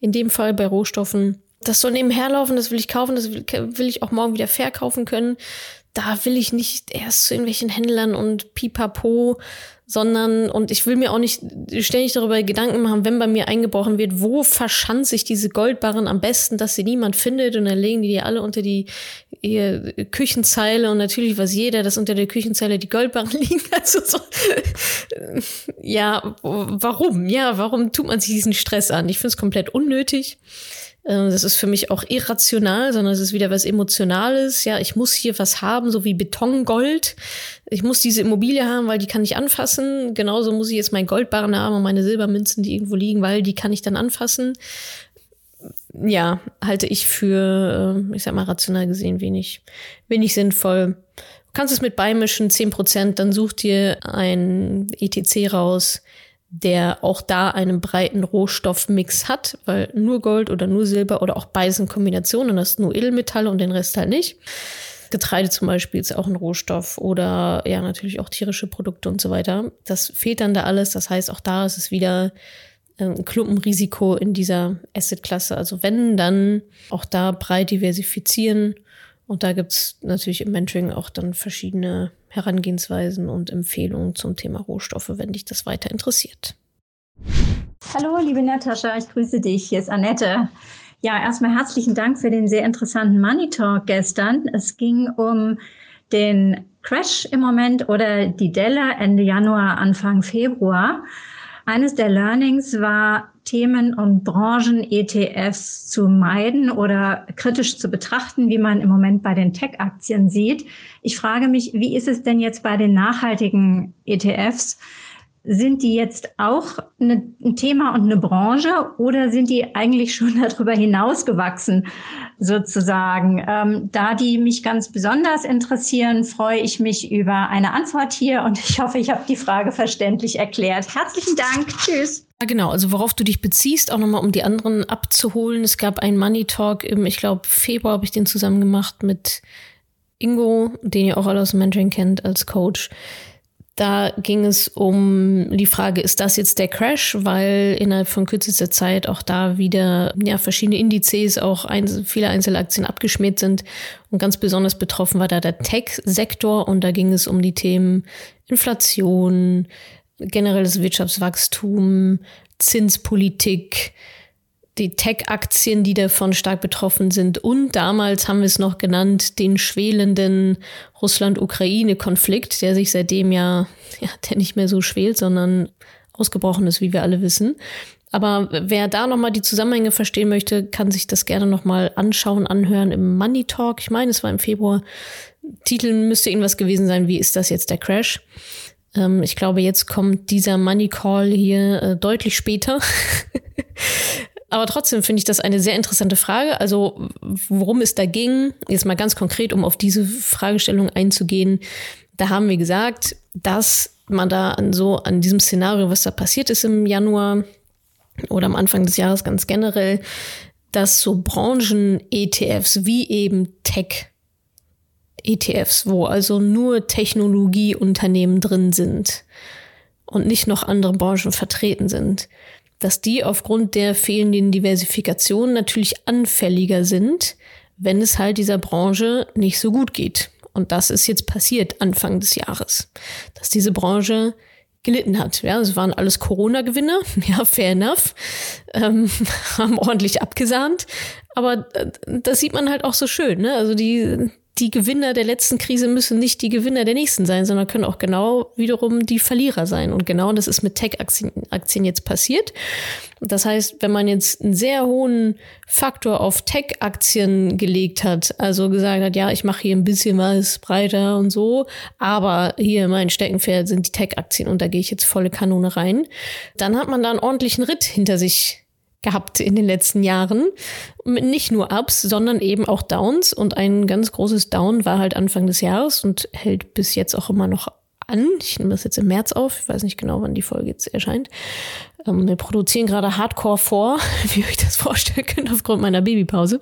In dem Fall bei Rohstoffen. Das soll nebenher laufen, das will ich kaufen, das will, will ich auch morgen wieder verkaufen können. Da will ich nicht erst zu irgendwelchen Händlern und pipapo, sondern, und ich will mir auch nicht ständig darüber Gedanken machen, wenn bei mir eingebrochen wird, wo verschanze ich diese Goldbarren am besten, dass sie niemand findet und dann legen die die alle unter die ihr Küchenzeile und natürlich weiß jeder, dass unter der Küchenzeile die Goldbarren [laughs] liegen. Also so, ja, warum? Ja, warum tut man sich diesen Stress an? Ich finde es komplett unnötig. Äh, das ist für mich auch irrational, sondern es ist wieder was Emotionales. Ja, ich muss hier was haben, so wie Betongold. Ich muss diese Immobilie haben, weil die kann ich anfassen. Genauso muss ich jetzt mein Goldbarren haben und meine Silbermünzen, die irgendwo liegen, weil die kann ich dann anfassen. Ja, halte ich für, äh, ich sag mal, rational gesehen wenig, wenig sinnvoll. Du kannst es mit beimischen, 10%, dann such dir ein ETC raus, der auch da einen breiten Rohstoffmix hat, weil nur Gold oder nur Silber oder auch beides in Kombination und das ist nur Edelmetalle und den Rest halt nicht. Getreide zum Beispiel ist auch ein Rohstoff oder ja, natürlich auch tierische Produkte und so weiter. Das fehlt dann da alles. Das heißt, auch da ist es wieder ein Klumpenrisiko in dieser Asset-Klasse. Also wenn, dann auch da breit diversifizieren. Und da gibt's natürlich im Mentoring auch dann verschiedene Herangehensweisen und Empfehlungen zum Thema Rohstoffe, wenn dich das weiter interessiert. Hallo, liebe Natascha, ich grüße dich. Hier ist Annette. Ja, erstmal herzlichen Dank für den sehr interessanten Money Talk gestern. Es ging um den Crash im Moment oder die Delle Ende Januar, Anfang Februar. Eines der Learnings war, Themen und Branchen-ETFs zu meiden oder kritisch zu betrachten, wie man im Moment bei den Tech-Aktien sieht. Ich frage mich, wie ist es denn jetzt bei den nachhaltigen ETFs? Sind die jetzt auch ein Thema und eine Branche oder sind die eigentlich schon [laughs] darüber hinausgewachsen, sozusagen? Ähm, da die mich ganz besonders interessieren, freue ich mich über eine Antwort hier und ich hoffe, ich habe die Frage verständlich erklärt. Herzlichen Dank. Tschüss. Genau. Also worauf du dich beziehst, auch nochmal, um die anderen abzuholen. Es gab einen Money Talk im, ich glaube, Februar habe ich den zusammen gemacht mit Ingo, den ihr auch alle aus dem Mentoring kennt als Coach. Da ging es um die Frage, ist das jetzt der Crash? Weil innerhalb von kürzester Zeit auch da wieder ja, verschiedene Indizes, auch ein, viele Einzelaktien abgeschmiert sind. Und ganz besonders betroffen war da der Tech-Sektor. Und da ging es um die Themen Inflation, generelles Wirtschaftswachstum, Zinspolitik, die Tech-Aktien, die davon stark betroffen sind. Und damals haben wir es noch genannt, den schwelenden Russland-Ukraine-Konflikt, der sich seitdem ja, ja, der nicht mehr so schwelt, sondern ausgebrochen ist, wie wir alle wissen. Aber wer da nochmal die Zusammenhänge verstehen möchte, kann sich das gerne nochmal anschauen, anhören im Money Talk. Ich meine, es war im Februar. Titel müsste irgendwas gewesen sein, wie ist das jetzt der Crash? Ähm, ich glaube, jetzt kommt dieser Money Call hier äh, deutlich später. [laughs] Aber trotzdem finde ich das eine sehr interessante Frage. Also, worum es da ging, jetzt mal ganz konkret, um auf diese Fragestellung einzugehen. Da haben wir gesagt, dass man da an so, an diesem Szenario, was da passiert ist im Januar oder am Anfang des Jahres ganz generell, dass so Branchen-ETFs wie eben Tech ETFs, wo also nur Technologieunternehmen drin sind und nicht noch andere Branchen vertreten sind, dass die aufgrund der fehlenden Diversifikation natürlich anfälliger sind, wenn es halt dieser Branche nicht so gut geht. Und das ist jetzt passiert Anfang des Jahres, dass diese Branche gelitten hat. Ja, es waren alles Corona-Gewinner, [laughs] ja, fair enough, ähm, [laughs] haben ordentlich abgesahnt. Aber äh, das sieht man halt auch so schön. Ne? Also die, die Gewinner der letzten Krise müssen nicht die Gewinner der nächsten sein, sondern können auch genau wiederum die Verlierer sein. Und genau das ist mit Tech-Aktien jetzt passiert. Das heißt, wenn man jetzt einen sehr hohen Faktor auf Tech-Aktien gelegt hat, also gesagt hat, ja, ich mache hier ein bisschen was breiter und so, aber hier mein Steckenpferd sind die Tech-Aktien und da gehe ich jetzt volle Kanone rein, dann hat man da einen ordentlichen Ritt hinter sich gehabt in den letzten Jahren. Nicht nur Ups, sondern eben auch Downs. Und ein ganz großes Down war halt Anfang des Jahres und hält bis jetzt auch immer noch an. Ich nehme das jetzt im März auf. Ich weiß nicht genau, wann die Folge jetzt erscheint. Ähm, wir produzieren gerade Hardcore vor, [laughs] wie ihr euch das vorstellen könnt, aufgrund meiner Babypause.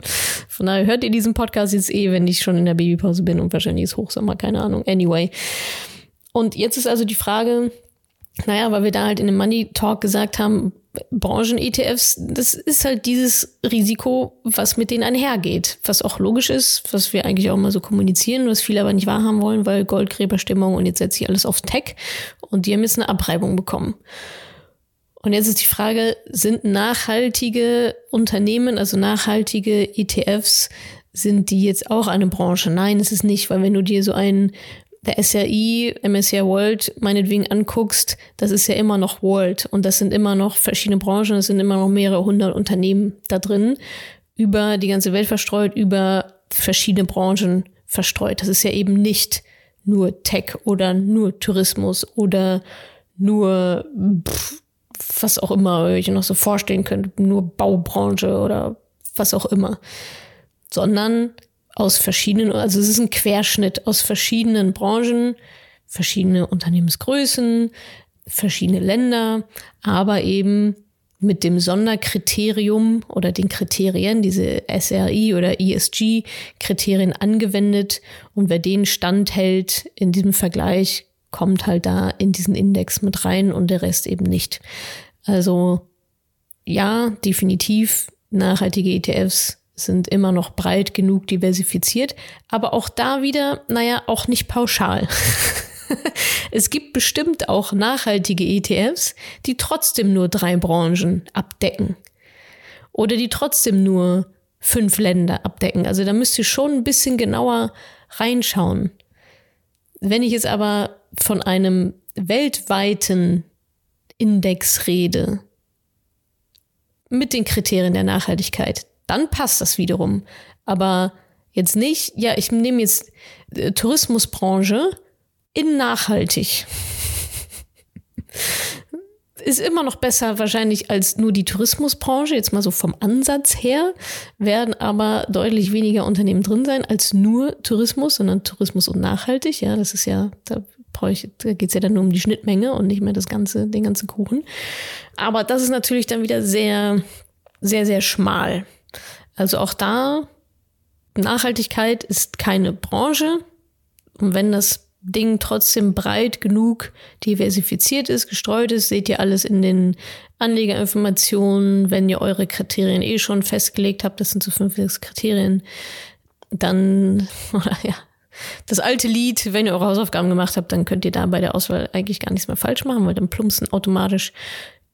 Von daher hört ihr diesen Podcast jetzt eh, wenn ich schon in der Babypause bin und wahrscheinlich ist Hochsommer, keine Ahnung. Anyway. Und jetzt ist also die Frage, naja, weil wir da halt in dem Money Talk gesagt haben, Branchen-ETFs, das ist halt dieses Risiko, was mit denen einhergeht. Was auch logisch ist, was wir eigentlich auch mal so kommunizieren, was viele aber nicht wahrhaben wollen, weil Goldgräberstimmung und jetzt setzt sich alles auf Tech und die haben jetzt eine Abreibung bekommen. Und jetzt ist die Frage, sind nachhaltige Unternehmen, also nachhaltige ETFs, sind die jetzt auch eine Branche? Nein, es ist nicht, weil wenn du dir so einen der SRI, MSCI World meinetwegen anguckst, das ist ja immer noch World und das sind immer noch verschiedene Branchen, es sind immer noch mehrere hundert Unternehmen da drin, über die ganze Welt verstreut, über verschiedene Branchen verstreut. Das ist ja eben nicht nur Tech oder nur Tourismus oder nur pff, was auch immer ihr euch noch so vorstellen könnt, nur Baubranche oder was auch immer, sondern aus verschiedenen, also es ist ein Querschnitt aus verschiedenen Branchen, verschiedene Unternehmensgrößen, verschiedene Länder, aber eben mit dem Sonderkriterium oder den Kriterien, diese SRI oder ESG-Kriterien angewendet. Und wer den standhält in diesem Vergleich, kommt halt da in diesen Index mit rein und der Rest eben nicht. Also ja, definitiv nachhaltige ETFs sind immer noch breit genug diversifiziert, aber auch da wieder, naja, auch nicht pauschal. [laughs] es gibt bestimmt auch nachhaltige ETFs, die trotzdem nur drei Branchen abdecken. Oder die trotzdem nur fünf Länder abdecken. Also da müsst ihr schon ein bisschen genauer reinschauen. Wenn ich jetzt aber von einem weltweiten Index rede, mit den Kriterien der Nachhaltigkeit, dann passt das wiederum. Aber jetzt nicht, ja, ich nehme jetzt äh, Tourismusbranche in nachhaltig. [laughs] Ist immer noch besser wahrscheinlich als nur die Tourismusbranche, jetzt mal so vom Ansatz her, werden aber deutlich weniger Unternehmen drin sein als nur Tourismus, sondern Tourismus und nachhaltig. Ja, das ist ja, da da geht es ja dann nur um die Schnittmenge und nicht mehr das ganze, den ganzen Kuchen. Aber das ist natürlich dann wieder sehr, sehr, sehr schmal. Also auch da, Nachhaltigkeit ist keine Branche. Und wenn das Ding trotzdem breit genug diversifiziert ist, gestreut ist, seht ihr alles in den Anlegerinformationen. Wenn ihr eure Kriterien eh schon festgelegt habt, das sind so fünf, sechs Kriterien, dann, oder [laughs] ja, das alte Lied, wenn ihr eure Hausaufgaben gemacht habt, dann könnt ihr da bei der Auswahl eigentlich gar nichts mehr falsch machen, weil dann plumpsen automatisch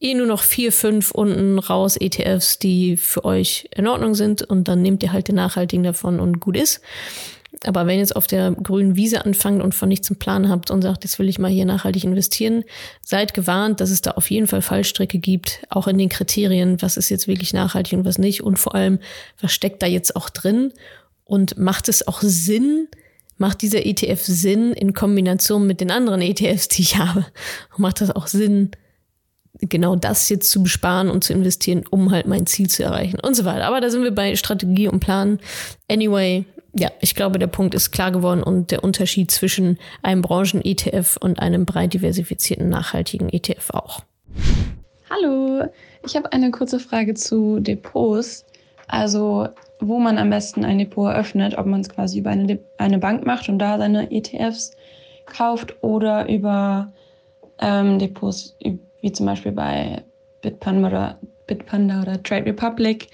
eh nur noch vier, fünf unten raus ETFs, die für euch in Ordnung sind und dann nehmt ihr halt den nachhaltigen davon und gut ist. Aber wenn ihr jetzt auf der grünen Wiese anfangt und von nichts einen Plan habt und sagt, jetzt will ich mal hier nachhaltig investieren, seid gewarnt, dass es da auf jeden Fall Fallstricke gibt, auch in den Kriterien, was ist jetzt wirklich nachhaltig und was nicht und vor allem, was steckt da jetzt auch drin und macht es auch Sinn, macht dieser ETF Sinn in Kombination mit den anderen ETFs, die ich habe? macht das auch Sinn, genau das jetzt zu besparen und zu investieren, um halt mein Ziel zu erreichen und so weiter. Aber da sind wir bei Strategie und Plan. Anyway, ja, ich glaube, der Punkt ist klar geworden und der Unterschied zwischen einem Branchen-ETF und einem breit diversifizierten nachhaltigen ETF auch. Hallo, ich habe eine kurze Frage zu Depots. Also, wo man am besten ein Depot eröffnet, ob man es quasi über eine, eine Bank macht und da seine ETFs kauft oder über ähm, Depots wie zum Beispiel bei Bitpanda oder, Bitpanda oder Trade Republic.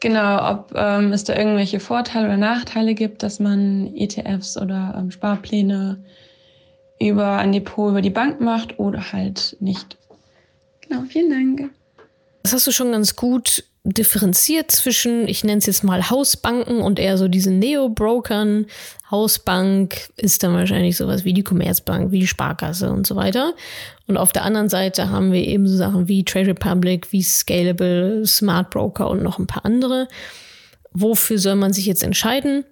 Genau, ob ähm, es da irgendwelche Vorteile oder Nachteile gibt, dass man ETFs oder ähm, Sparpläne über ein Depot über die Bank macht oder halt nicht. Genau, vielen Dank. Das hast du schon ganz gut differenziert zwischen, ich nenne es jetzt mal Hausbanken und eher so diesen Neo-Brokern. Hausbank ist dann wahrscheinlich sowas wie die Commerzbank, wie die Sparkasse und so weiter. Und auf der anderen Seite haben wir eben so Sachen wie Trade Republic, wie Scalable, Smart Broker und noch ein paar andere. Wofür soll man sich jetzt entscheiden?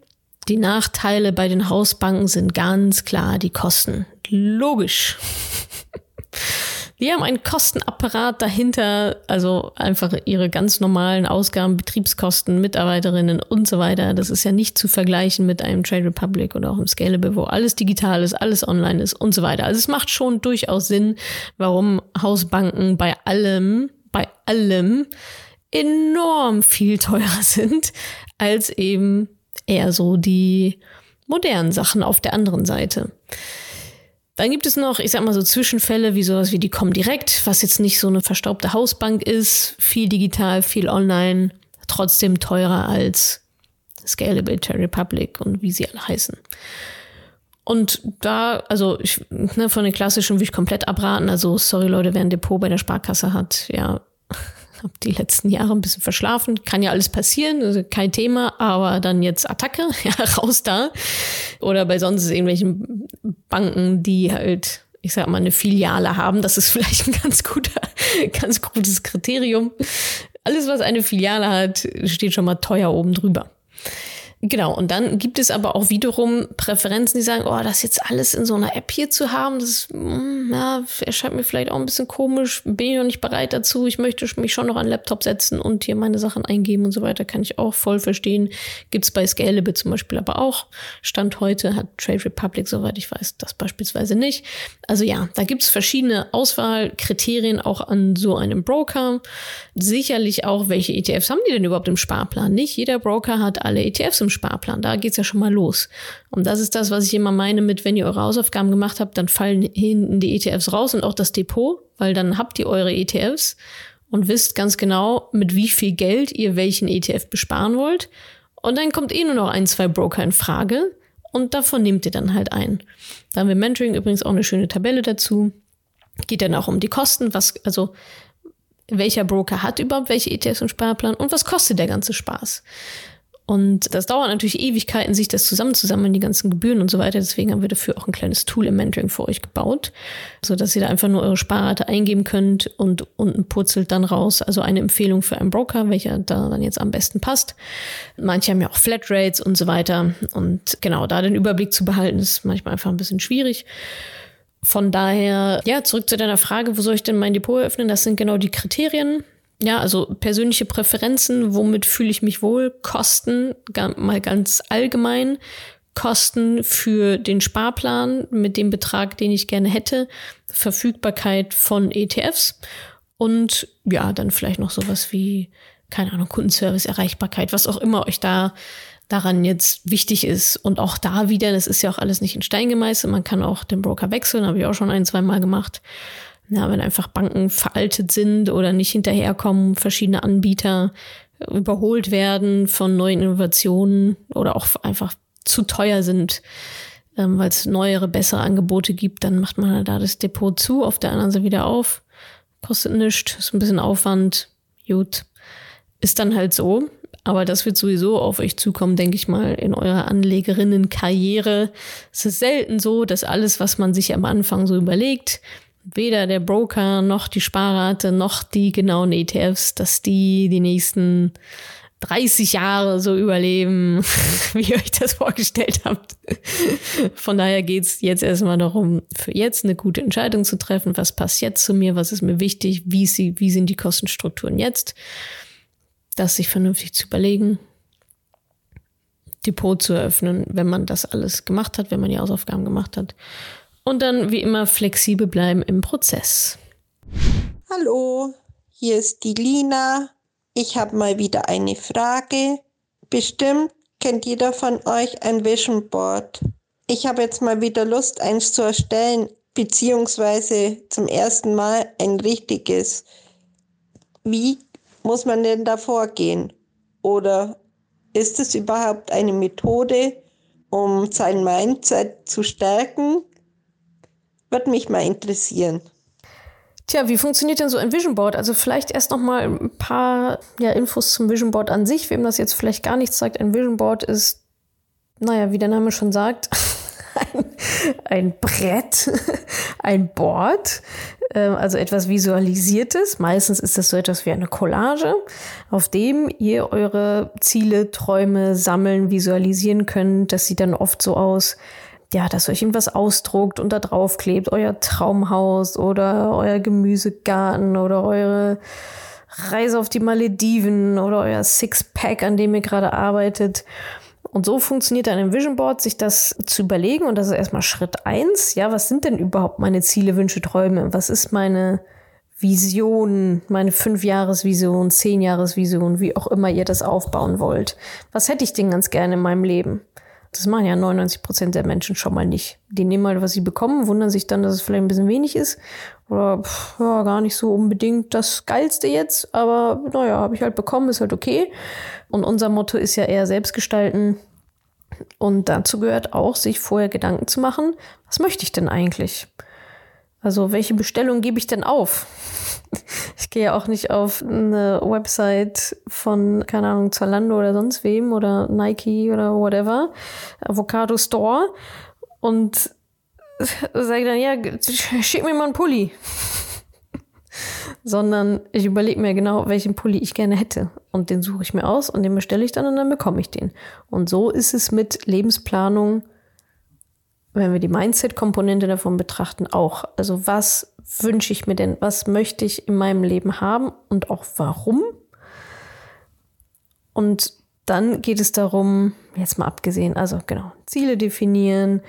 Die Nachteile bei den Hausbanken sind ganz klar die Kosten. Logisch. [laughs] Die haben einen Kostenapparat dahinter, also einfach ihre ganz normalen Ausgaben, Betriebskosten, Mitarbeiterinnen und so weiter. Das ist ja nicht zu vergleichen mit einem Trade Republic oder auch im Scalable, wo alles digital ist, alles online ist und so weiter. Also es macht schon durchaus Sinn, warum Hausbanken bei allem, bei allem enorm viel teurer [laughs] sind als eben eher so die modernen Sachen auf der anderen Seite. Dann gibt es noch, ich sag mal so Zwischenfälle wie sowas wie die Comdirect, was jetzt nicht so eine verstaubte Hausbank ist, viel digital, viel online, trotzdem teurer als Scalable Republic und wie sie alle heißen. Und da, also ich, ne, von den klassischen würde ich komplett abraten. Also sorry Leute, wer ein Depot bei der Sparkasse hat, ja, habe die letzten Jahre ein bisschen verschlafen. Kann ja alles passieren, also kein Thema, aber dann jetzt Attacke, [laughs] ja, raus da. Oder bei sonst irgendwelchen Banken, die halt, ich sag mal, eine Filiale haben. Das ist [laughs] vielleicht ein ganz guter, ganz gutes Kriterium. Alles, was eine Filiale hat, steht schon mal teuer oben drüber. Genau, und dann gibt es aber auch wiederum Präferenzen, die sagen, oh, das jetzt alles in so einer App hier zu haben, das mm, ja, erscheint mir vielleicht auch ein bisschen komisch, bin ich noch nicht bereit dazu, ich möchte mich schon noch an den Laptop setzen und hier meine Sachen eingeben und so weiter, kann ich auch voll verstehen. Gibt es bei Scalable zum Beispiel aber auch. Stand heute hat Trade Republic, soweit ich weiß, das beispielsweise nicht. Also ja, da gibt es verschiedene Auswahlkriterien auch an so einem Broker. Sicherlich auch, welche ETFs haben die denn überhaupt im Sparplan? Nicht jeder Broker hat alle ETFs im Sparplan. Da geht's ja schon mal los. Und das ist das, was ich immer meine mit, wenn ihr eure Hausaufgaben gemacht habt, dann fallen hinten die ETFs raus und auch das Depot, weil dann habt ihr eure ETFs und wisst ganz genau, mit wie viel Geld ihr welchen ETF besparen wollt. Und dann kommt eh nur noch ein, zwei Broker in Frage und davon nehmt ihr dann halt ein. Da haben wir Mentoring übrigens auch eine schöne Tabelle dazu. Geht dann auch um die Kosten, was, also welcher Broker hat überhaupt welche ETFs im Sparplan und was kostet der ganze Spaß. Und das dauert natürlich Ewigkeiten, sich das zusammenzusammeln, die ganzen Gebühren und so weiter. Deswegen haben wir dafür auch ein kleines Tool im Mentoring für euch gebaut, so dass ihr da einfach nur eure Sparrate eingeben könnt und unten purzelt dann raus. Also eine Empfehlung für einen Broker, welcher da dann jetzt am besten passt. Manche haben ja auch Flatrates und so weiter. Und genau, da den Überblick zu behalten, ist manchmal einfach ein bisschen schwierig. Von daher, ja, zurück zu deiner Frage, wo soll ich denn mein Depot eröffnen? Das sind genau die Kriterien. Ja, also persönliche Präferenzen, womit fühle ich mich wohl? Kosten, mal ganz allgemein. Kosten für den Sparplan mit dem Betrag, den ich gerne hätte. Verfügbarkeit von ETFs. Und ja, dann vielleicht noch sowas wie, keine Ahnung, Kundenservice, Erreichbarkeit, was auch immer euch da daran jetzt wichtig ist. Und auch da wieder, das ist ja auch alles nicht in Stein gemeißelt. Man kann auch den Broker wechseln, habe ich auch schon ein, zwei Mal gemacht. Ja, wenn einfach Banken veraltet sind oder nicht hinterherkommen, verschiedene Anbieter überholt werden von neuen Innovationen oder auch einfach zu teuer sind, ähm, weil es neuere, bessere Angebote gibt, dann macht man halt da das Depot zu, auf der anderen Seite wieder auf. Kostet nichts, ist ein bisschen Aufwand. Gut. Ist dann halt so. Aber das wird sowieso auf euch zukommen, denke ich mal, in eurer Anlegerinnenkarriere. Es ist selten so, dass alles, was man sich am Anfang so überlegt, weder der Broker noch die Sparrate noch die genauen ETFs, dass die die nächsten 30 Jahre so überleben, [laughs] wie ihr euch das vorgestellt habt. Von daher geht's jetzt erstmal darum, für jetzt eine gute Entscheidung zu treffen. Was passt jetzt zu mir? Was ist mir wichtig? Wie, sie, wie sind die Kostenstrukturen jetzt? Das sich vernünftig zu überlegen. Depot zu eröffnen, wenn man das alles gemacht hat, wenn man die Hausaufgaben gemacht hat und dann wie immer flexibel bleiben im Prozess. Hallo, hier ist die Lina. Ich habe mal wieder eine Frage. Bestimmt kennt jeder von euch ein Vision Board. Ich habe jetzt mal wieder Lust, eins zu erstellen, beziehungsweise zum ersten Mal ein richtiges. Wie muss man denn da vorgehen? Oder ist es überhaupt eine Methode, um sein Mindset zu stärken? Würde mich mal interessieren. Tja, wie funktioniert denn so ein Vision Board? Also vielleicht erst noch mal ein paar ja, Infos zum Vision Board an sich. Wem das jetzt vielleicht gar nichts sagt, ein Vision Board ist, naja, wie der Name schon sagt, [laughs] ein, ein Brett, [laughs] ein Board, ähm, also etwas Visualisiertes. Meistens ist das so etwas wie eine Collage, auf dem ihr eure Ziele, Träume sammeln, visualisieren könnt. Das sieht dann oft so aus, ja, dass euch irgendwas ausdruckt und da drauf klebt, euer Traumhaus oder euer Gemüsegarten oder eure Reise auf die Malediven oder euer Sixpack, an dem ihr gerade arbeitet. Und so funktioniert dann im Vision Board, sich das zu überlegen. Und das ist erstmal Schritt eins. Ja, was sind denn überhaupt meine Ziele, Wünsche, Träume? Was ist meine Vision, meine Fünfjahresvision, Zehnjahresvision, wie auch immer ihr das aufbauen wollt? Was hätte ich denn ganz gerne in meinem Leben? Das machen ja 99 Prozent der Menschen schon mal nicht. Die nehmen halt, was sie bekommen, wundern sich dann, dass es vielleicht ein bisschen wenig ist. Oder pff, ja, gar nicht so unbedingt das Geilste jetzt. Aber naja, habe ich halt bekommen, ist halt okay. Und unser Motto ist ja eher Selbstgestalten. Und dazu gehört auch, sich vorher Gedanken zu machen, was möchte ich denn eigentlich? Also welche Bestellung gebe ich denn auf? [laughs] Ich gehe ja auch nicht auf eine Website von, keine Ahnung, Zalando oder sonst wem oder Nike oder whatever, Avocado Store und [laughs] sage dann, ja, [laughs] schick mir mal einen Pulli. Sondern ich überlege mir genau, welchen Pulli ich gerne hätte. Und den suche ich mir aus und den bestelle ich dann und dann bekomme ich den. Und so ist es mit Lebensplanung wenn wir die Mindset-Komponente davon betrachten, auch. Also was wünsche ich mir denn? Was möchte ich in meinem Leben haben und auch warum? Und dann geht es darum, jetzt mal abgesehen, also genau, Ziele definieren,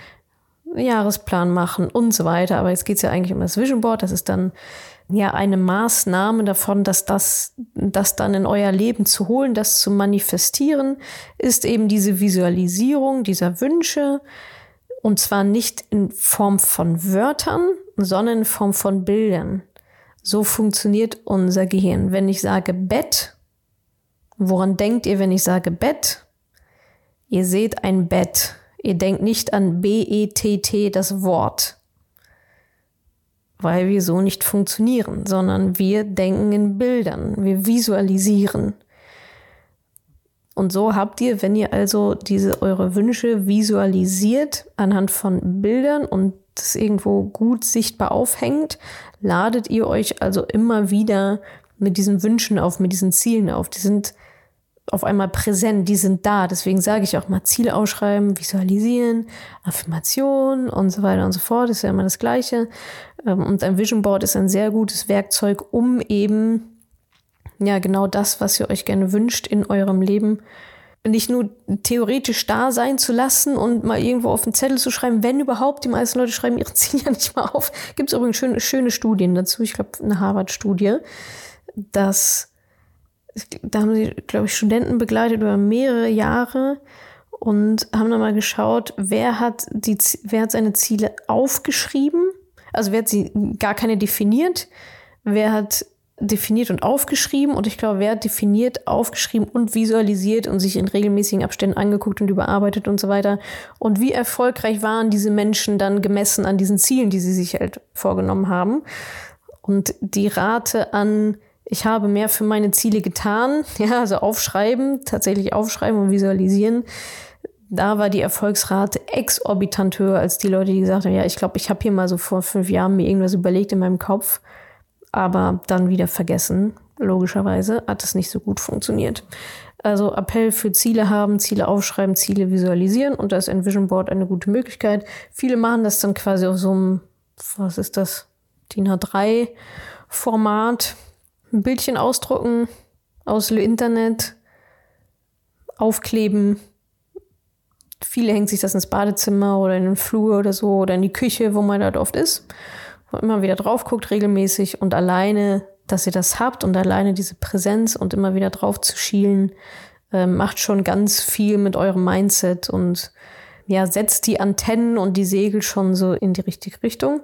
Jahresplan machen und so weiter. Aber jetzt geht es ja eigentlich um das Vision Board. Das ist dann ja eine Maßnahme davon, dass das, das dann in euer Leben zu holen, das zu manifestieren, ist eben diese Visualisierung dieser Wünsche, und zwar nicht in Form von Wörtern, sondern in Form von Bildern. So funktioniert unser Gehirn. Wenn ich sage Bett, woran denkt ihr, wenn ich sage Bett? Ihr seht ein Bett. Ihr denkt nicht an B-E-T-T, das Wort. Weil wir so nicht funktionieren, sondern wir denken in Bildern. Wir visualisieren. Und so habt ihr, wenn ihr also diese eure Wünsche visualisiert anhand von Bildern und das irgendwo gut sichtbar aufhängt, ladet ihr euch also immer wieder mit diesen Wünschen auf, mit diesen Zielen auf. Die sind auf einmal präsent, die sind da. Deswegen sage ich auch mal Ziele ausschreiben, visualisieren, Affirmation und so weiter und so fort. Das ist ja immer das Gleiche. Ähm, und ein Vision Board ist ein sehr gutes Werkzeug, um eben ja genau das, was ihr euch gerne wünscht in eurem Leben, nicht nur theoretisch da sein zu lassen und mal irgendwo auf den Zettel zu schreiben, wenn überhaupt. Die meisten Leute schreiben ihre [laughs] Ziele ja nicht mal auf. Gibt es übrigens schöne, schöne Studien dazu. Ich glaube, eine Harvard-Studie, dass da haben sie, glaube ich, Studenten begleitet über mehrere Jahre und haben dann mal geschaut, wer hat die, wer hat seine Ziele aufgeschrieben, also wer hat sie gar keine definiert, wer hat definiert und aufgeschrieben und ich glaube, wer definiert, aufgeschrieben und visualisiert und sich in regelmäßigen Abständen angeguckt und überarbeitet und so weiter. Und wie erfolgreich waren diese Menschen dann gemessen an diesen Zielen, die sie sich halt vorgenommen haben. Und die Rate an, ich habe mehr für meine Ziele getan, [laughs] ja, also aufschreiben, tatsächlich aufschreiben und visualisieren, da war die Erfolgsrate exorbitant höher als die Leute, die gesagt haben, ja, ich glaube, ich habe hier mal so vor fünf Jahren mir irgendwas überlegt in meinem Kopf aber dann wieder vergessen. Logischerweise hat es nicht so gut funktioniert. Also Appell für Ziele haben, Ziele aufschreiben, Ziele visualisieren und da ist ein Vision Board eine gute Möglichkeit. Viele machen das dann quasi auf so einem, was ist das, DIN A3 Format, ein Bildchen ausdrucken aus dem Internet, aufkleben. Viele hängen sich das ins Badezimmer oder in den Flur oder so oder in die Küche, wo man dort oft ist immer wieder drauf guckt regelmäßig und alleine, dass ihr das habt und alleine diese Präsenz und immer wieder drauf zu schielen, äh, macht schon ganz viel mit eurem Mindset und ja, setzt die Antennen und die Segel schon so in die richtige Richtung.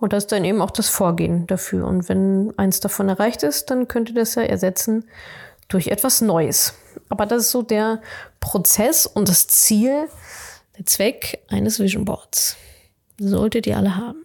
Und das ist dann eben auch das Vorgehen dafür. Und wenn eins davon erreicht ist, dann könnt ihr das ja ersetzen durch etwas Neues. Aber das ist so der Prozess und das Ziel, der Zweck eines Vision Boards. Solltet ihr alle haben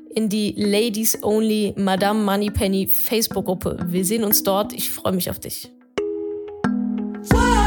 in die Ladies Only Madame Moneypenny Facebook-Gruppe. Wir sehen uns dort. Ich freue mich auf dich. What?